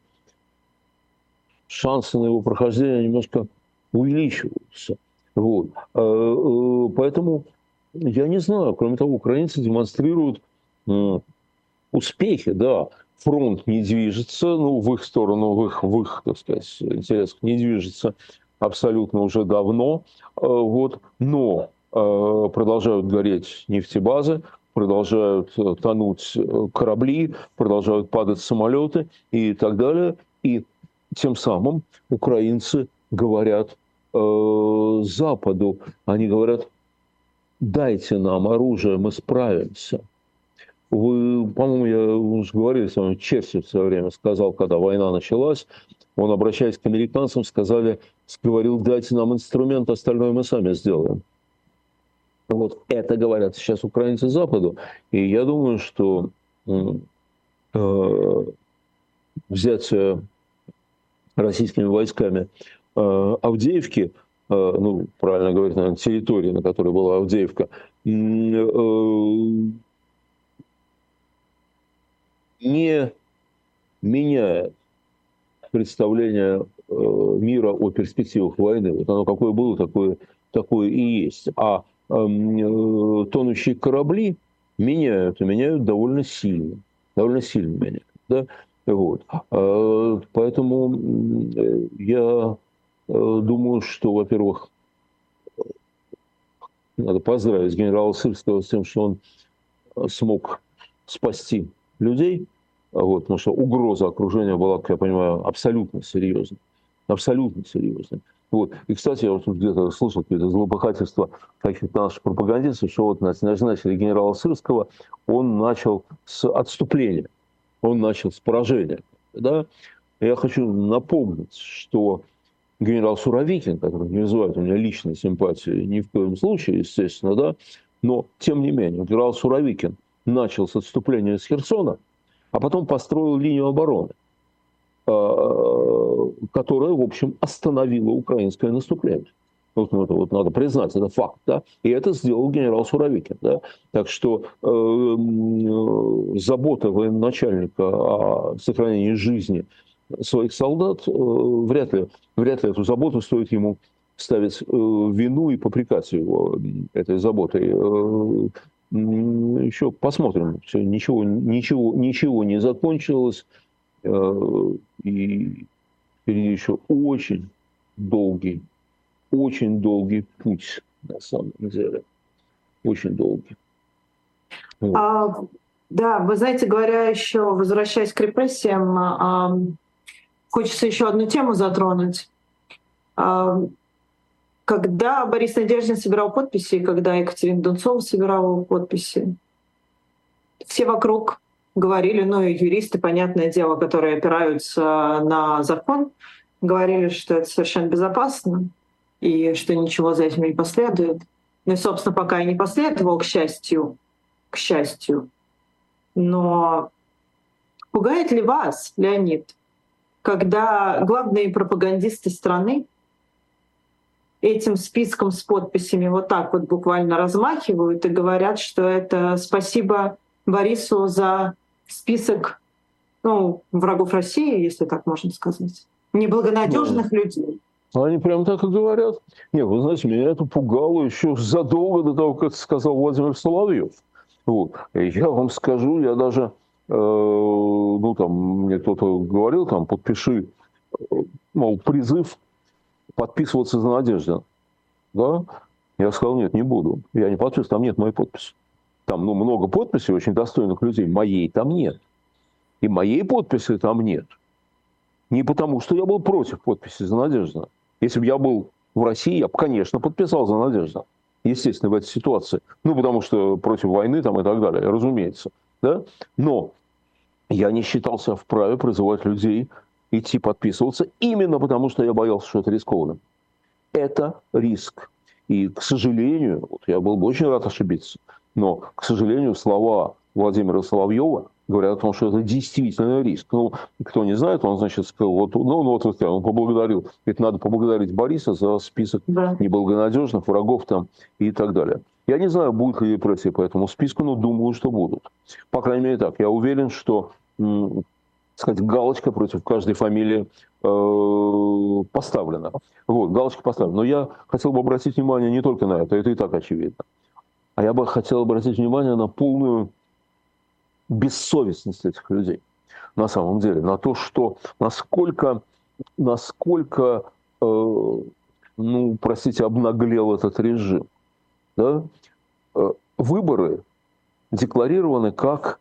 шансы на его прохождение немножко увеличиваются. Вот. Э, э, поэтому я не знаю. Кроме того, украинцы демонстрируют успехи, да. Фронт не движется, ну, в их сторону, в их, в их так сказать, интересах не движется абсолютно уже давно. Вот. Но продолжают гореть нефтебазы, продолжают э, тонуть э, корабли, продолжают падать самолеты и так далее. И тем самым украинцы говорят э, Западу, они говорят, дайте нам оружие, мы справимся. Вы, по-моему, я уже говорил с вами, Черчилль в свое время сказал, когда война началась, он, обращаясь к американцам, сказали, говорил, дайте нам инструмент, остальное мы сами сделаем. Вот это говорят сейчас украинцы Западу. И я думаю, что э, взятие российскими войсками э, Авдеевки, э, ну, правильно говорить, наверное, территории, на которой была Авдеевка, э, не меняет представление э, мира о перспективах войны. Вот оно какое было, такое, такое и есть. А Эм, э, тонущие корабли меняют, и меняют довольно сильно. Довольно сильно меняют. Да? Вот. А, поэтому я э, думаю, что, во-первых, надо поздравить генерала Сырского с тем, что он э, смог спасти людей, вот, потому что угроза окружения была, как я понимаю, абсолютно серьезной. Абсолютно серьезной. Вот. И, кстати, я вот где-то слышал какие-то злопыхательства каких-то наших пропагандистов, что вот назначили генерала Сырского, он начал с отступления, он начал с поражения. Да? Я хочу напомнить, что генерал Суровикин, который не вызывает у меня личной симпатии ни в коем случае, естественно, да, но тем не менее, генерал Суровикин начал с отступления с Херсона, а потом построил линию обороны – Э, которая, в общем, остановила украинское наступление. Вот, ну, это вот надо признать, это факт, да, и это сделал генерал Суровикин, да, так что э, э, забота военачальника о сохранении жизни своих солдат э, вряд ли, вряд ли эту заботу стоит ему ставить э, вину и попрекать его этой заботой. Э, еще посмотрим, все, ничего, ничего, ничего не закончилось, Э, и впереди еще очень долгий, очень долгий путь, на самом деле. Очень долгий. Вот. А, да, вы знаете, говоря еще, возвращаясь к репрессиям, а, хочется еще одну тему затронуть. А, когда Борис Надеждин собирал подписи, когда Екатерина Дунцова собирала подписи, все вокруг говорили, ну и юристы, понятное дело, которые опираются на закон, говорили, что это совершенно безопасно и что ничего за этим не последует. Ну и, собственно, пока и не последовало, к счастью, к счастью. Но пугает ли вас, Леонид, когда главные пропагандисты страны этим списком с подписями вот так вот буквально размахивают и говорят, что это спасибо Борису за список ну, врагов России, если так можно сказать, неблагонадежных да. людей. Они прям так и говорят. Не, вы знаете, меня это пугало еще задолго до того, как сказал Владимир Соловьев. Вот. Я вам скажу, я даже, э, ну там, мне кто-то говорил, там, подпиши, э, мол, призыв подписываться за Надеждина. Да? Я сказал, нет, не буду. Я не подписываюсь, там нет моей подписи. Там ну, много подписей очень достойных людей. Моей там нет. И моей подписи там нет. Не потому, что я был против подписи за Надежда. Если бы я был в России, я бы, конечно, подписал за Надежда. Естественно, в этой ситуации. Ну, потому что против войны там и так далее, разумеется. Да? Но я не считался вправе призывать людей идти подписываться, именно потому что я боялся, что это рискованно. Это риск. И, к сожалению, вот я был бы очень рад ошибиться, но, к сожалению, слова Владимира Соловьева говорят о том, что это действительно риск. Ну, кто не знает, он, значит, сказал, вот, ну, ну вот, вот он поблагодарил, ведь надо поблагодарить Бориса за список да. неблагонадежных врагов там и так далее. Я не знаю, будет ли репрессии по этому списку, но думаю, что будут. По крайней мере так. Я уверен, что сказать, галочка против каждой фамилии э, поставлена. Вот, галочка поставлена. Но я хотел бы обратить внимание не только на это, это и так очевидно. А я бы хотел обратить внимание на полную бессовестность этих людей. На самом деле, на то, что насколько, насколько э, ну, простите, обнаглел этот режим. Да? Э, выборы декларированы как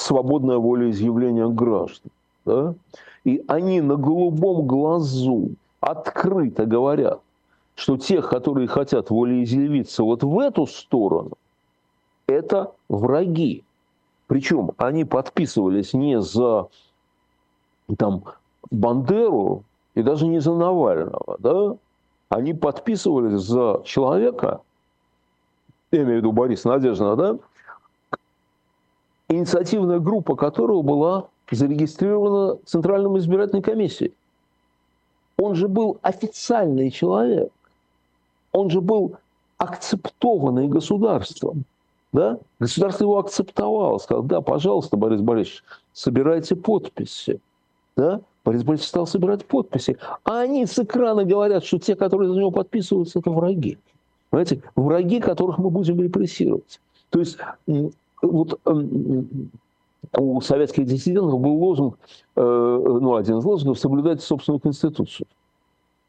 свободная волеизъявление граждан. Да? И они на голубом глазу открыто говорят, что тех, которые хотят волеизъявиться вот в эту сторону, это враги. Причем они подписывались не за там, Бандеру и даже не за Навального, да? Они подписывались за человека, я имею в виду Бориса Надеждина, да, инициативная группа которого была зарегистрирована Центральной избирательной комиссией. Он же был официальный человек. Он же был акцептованный государством. Да? Государство его акцептовало, сказал, да, пожалуйста, Борис Борисович, собирайте подписи. Да? Борис Борисович стал собирать подписи. А они с экрана говорят, что те, которые за него подписываются, это враги. Понимаете? Враги, которых мы будем репрессировать. То есть вот эм, у советских диссидентов был лозунг, э, ну, один из лозунгов, соблюдайте собственную конституцию.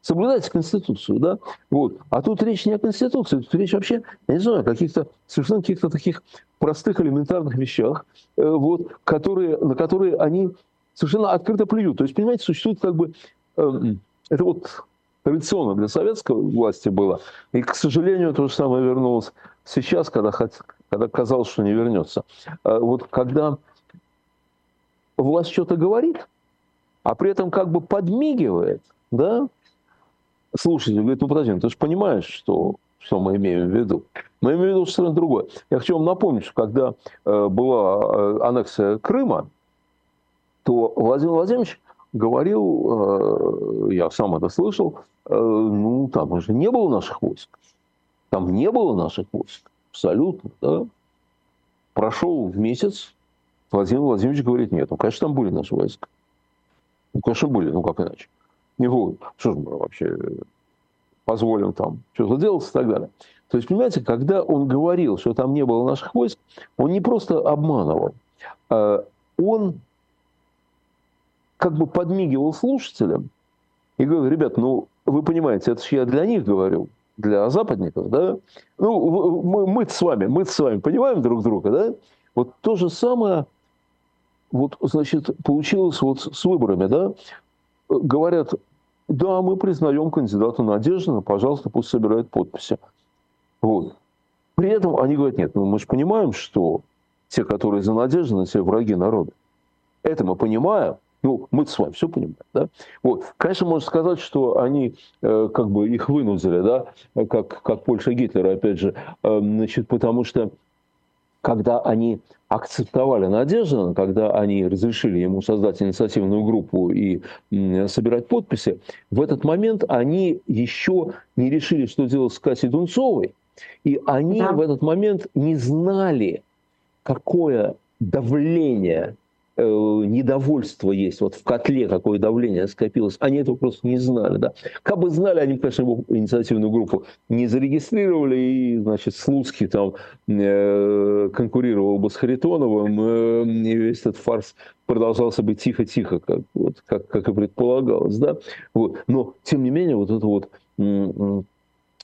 Соблюдайте Конституцию, да? Вот. А тут речь не о Конституции, тут речь вообще, я не знаю, о каких-то совершенно каких-то таких простых элементарных вещах, э, вот, которые, на которые они совершенно открыто плюют. То есть, понимаете, существует как бы... Э, это вот традиционно для советской власти было. И, к сожалению, то же самое вернулось сейчас, когда, когда казалось, что не вернется. А вот когда власть что-то говорит, а при этом как бы подмигивает, да, слушатель говорит, ну подожди, ну ты же понимаешь, что, что мы имеем в виду. Мы имеем в виду совершенно другое. Я хочу вам напомнить, что когда э, была э, аннексия Крыма, то Владимир Владимирович говорил, э, я сам это слышал, ну там уже не было наших войск. Там не было наших войск. Абсолютно, да. Прошел месяц, Владимир Владимирович говорит, нет, ну, конечно, там были наши войска. Ну, конечно, были, ну, как иначе. Не вот, что же мы вообще позволим там что-то делать и так далее. То есть, понимаете, когда он говорил, что там не было наших войск, он не просто обманывал, а он как бы подмигивал слушателям и говорил, ребят, ну, вы понимаете, это же я для них говорю, для западников, да? Ну, мы, мы с вами, мы с вами понимаем друг друга, да? Вот то же самое, вот, значит, получилось вот с выборами, да? Говорят, да, мы признаем кандидата Надеждина, пожалуйста, пусть собирает подписи. Вот. При этом они говорят, нет, ну мы же понимаем, что те, которые за Надеждина, те враги народа. Это мы понимаем, ну, мы с вами все понимаем, да? Вот. Конечно, можно сказать, что они э, как бы их вынудили, да, как, как Польша Гитлера, опять же, э, значит, потому что когда они акцептовали Надеждина, когда они разрешили ему создать инициативную группу и собирать подписи, в этот момент они еще не решили, что делать с Катей Дунцовой, и они да. в этот момент не знали, какое давление Э, недовольство есть, вот в котле какое давление скопилось, они этого просто не знали. Да. Как бы знали, они, конечно, его инициативную группу не зарегистрировали, и, значит, Слуцкий там э, конкурировал бы с Харитоновым, э, и весь этот фарс продолжался бы тихо-тихо, как, вот, как, как и предполагалось. Да. Вот. Но, тем не менее, вот это вот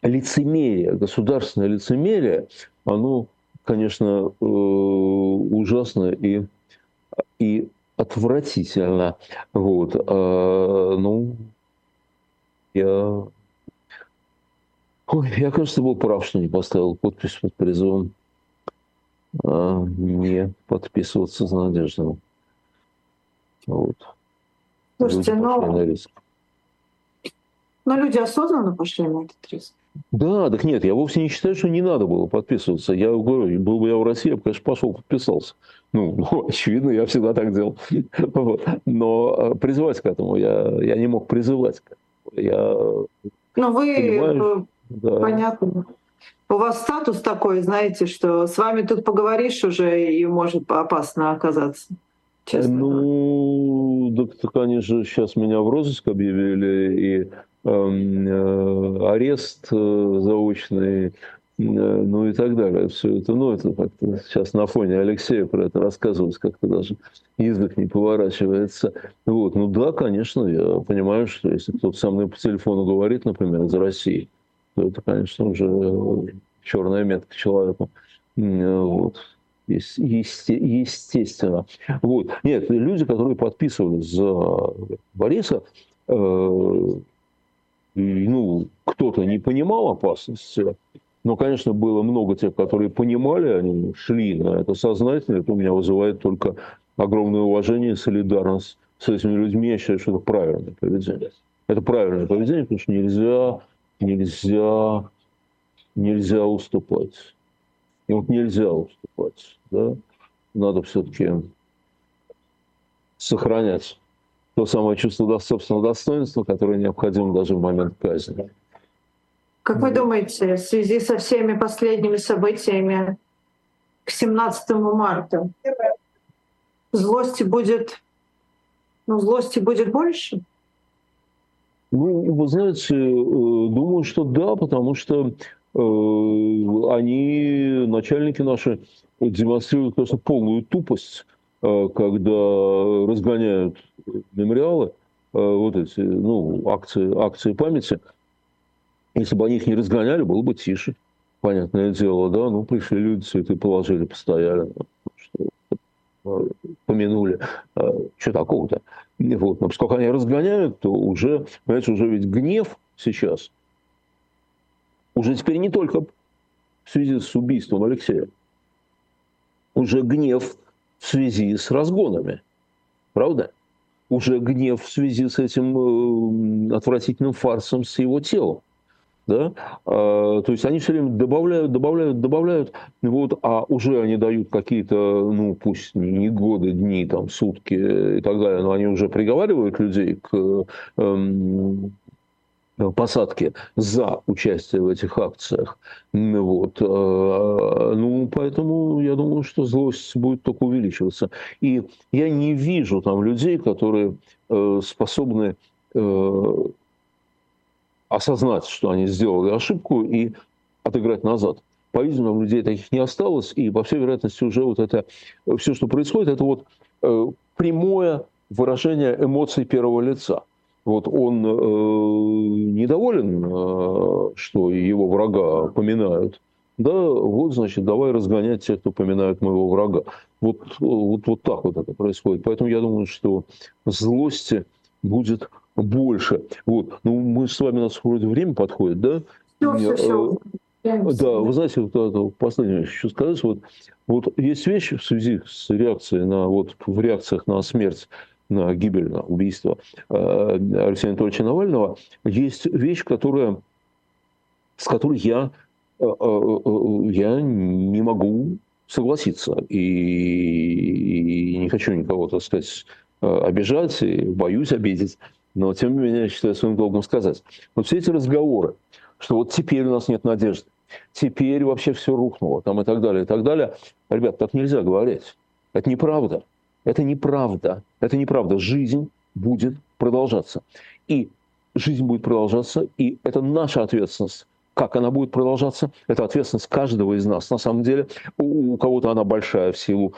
лицемерие, государственное лицемерие, оно, конечно, э, ужасно и и отвратительно. Вот. А, ну, я... Ой, я, кажется, был прав, что не поставил подпись под призывом а, не подписываться за Надеждину. Вот. Слушайте, люди но... На риск. Но люди осознанно пошли на этот риск. Да, так нет, я вовсе не считаю, что не надо было подписываться. Я говорю, был бы я в России, я бы, конечно, пошел подписался. Ну, ну очевидно, я всегда так делал. Вот. Но э, призывать к этому я, я не мог призывать. Я Но вы, понимаю, э, да. понятно, у вас статус такой, знаете, что с вами тут поговоришь уже и может опасно оказаться. Честно. Ну, так, конечно, сейчас меня в розыск объявили, и Эм, э, арест э, заочный, э, ну и так далее. Все это, ну, это как-то сейчас на фоне Алексея про это рассказывать как-то даже язык не поворачивается. Вот. Ну да, конечно, я понимаю, что если кто-то со мной по телефону говорит, например, из России, то это, конечно, уже черная метка человеку. Вот. Естественно. Вот. Нет, люди, которые подписывались за Бориса, ну, кто-то не понимал опасности, но, конечно, было много тех, которые понимали, они шли на это сознательно. Это у меня вызывает только огромное уважение и солидарность с этими людьми. Я считаю, что это правильное поведение. Это правильное поведение, потому что нельзя, нельзя, нельзя уступать. И вот нельзя уступать. Да? Надо все-таки сохранять то самое чувство собственного достоинства, которое необходимо даже в момент казни. Как вы думаете, в связи со всеми последними событиями к 17 марта злости будет, ну, злости будет больше? Ну, вы знаете, э, думаю, что да, потому что они, начальники наши, демонстрируют просто полную тупость Э, когда разгоняют мемориалы, э, вот эти, ну, акции, акции памяти, если бы они их не разгоняли, было бы тише. Понятное дело, да, ну, пришли люди, цветы положили, постояли, что, э, помянули, что такого-то. Вот. Но поскольку они разгоняют, то уже, понимаете, уже ведь гнев сейчас, уже теперь не только в связи с убийством Алексея, уже гнев в связи с разгонами. Правда? Уже гнев в связи с этим э, отвратительным фарсом с его телом. Да? А, то есть они все время добавляют, добавляют, добавляют, вот, а уже они дают какие-то, ну пусть не годы, дни, там, сутки и так далее, но они уже приговаривают людей к эм, посадки за участие в этих акциях. Вот. Э, ну, поэтому я думаю, что злость будет только увеличиваться. И я не вижу там людей, которые э, способны осознать, что они сделали ошибку и отыграть назад. По-видимому, людей таких не осталось, и, по всей вероятности, уже вот это, все, что происходит, это вот прямое выражение эмоций первого лица – вот он э, недоволен, э, что его врага поминают, да, вот, значит, давай разгонять тех, кто поминает моего врага. Вот, вот, вот так вот это происходит. Поэтому я думаю, что злости будет больше. Вот. Ну, мы с вами, у нас вроде время подходит, да? Все, все, все. Да, вы знаете, вот это последнее хочу сказать. Вот, вот есть вещи в связи с реакцией на, вот в реакциях на смерть на гибель, на убийство э, Алексея Анатольевича Навального, есть вещь, которая, с которой я, э, э, я не могу согласиться. И, и не хочу никого, так сказать, обижать, и боюсь обидеть. Но, тем не менее, я считаю своим долгом сказать. Вот все эти разговоры, что вот теперь у нас нет надежды, теперь вообще все рухнуло, там и так далее, и так далее. Ребят, так нельзя говорить. Это неправда. Это неправда. Это неправда. Жизнь будет продолжаться. И жизнь будет продолжаться, и это наша ответственность. Как она будет продолжаться, это ответственность каждого из нас. На самом деле, у, кого-то она большая в силу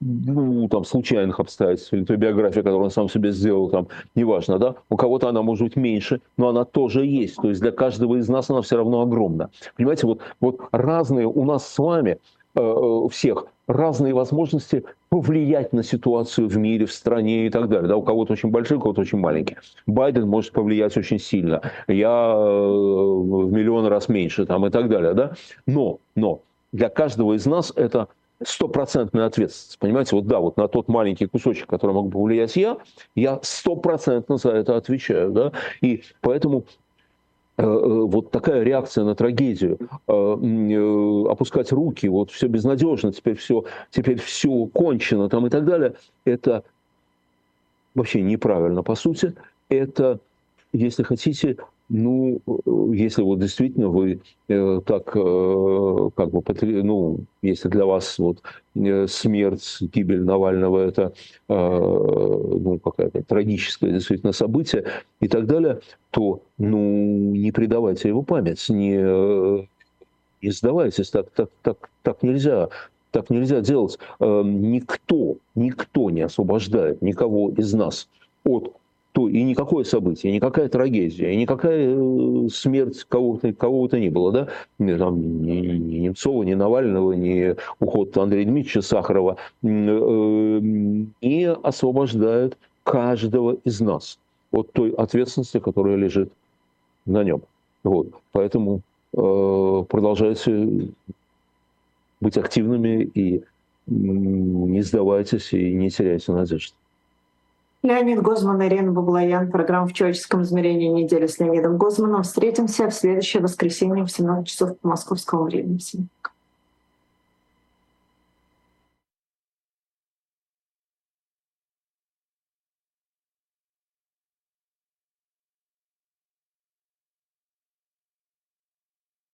ну, там, случайных обстоятельств, или той биографии, которую он сам себе сделал, там, неважно, да, у кого-то она может быть меньше, но она тоже есть, то есть для каждого из нас она все равно огромна. Понимаете, вот, вот разные у нас с вами Э, э, всех разные возможности повлиять на ситуацию в мире, в стране и так далее. Да, у кого-то очень большие, у кого-то очень маленькие. Байден может повлиять очень сильно. Я э, в миллион раз меньше там, и так далее. Да? Но, но для каждого из нас это стопроцентная ответственность. Понимаете, вот да, вот на тот маленький кусочек, который могу повлиять я, я стопроцентно за это отвечаю. Да? И поэтому вот такая реакция на трагедию, опускать руки, вот все безнадежно, теперь все, теперь все кончено там и так далее, это вообще неправильно по сути. Это, если хотите, ну, если вот действительно вы э, так, э, как бы, ну, если для вас вот э, смерть, гибель Навального – это, э, ну, какая-то трагическое действительно событие и так далее, то, ну, не предавайте его память, не, э, не сдавайтесь, так, так, так, так нельзя. Так нельзя делать. Э, никто, никто не освобождает никого из нас от то и никакое событие, никакая трагедия, и никакая э, смерть кого-то кого ни было, да, ни, там, ни, ни Немцова, ни Навального, ни уход Андрея Дмитриевича Сахарова, э, не освобождает каждого из нас от той ответственности, которая лежит на нем. Вот. Поэтому э, продолжайте быть активными и не сдавайтесь и не теряйте надежды. Леонид Гозман, Ирина Баблоян. Программа «В человеческом измерении недели» с Леонидом Гозманом. Встретимся в следующее воскресенье в 17 часов по московскому времени.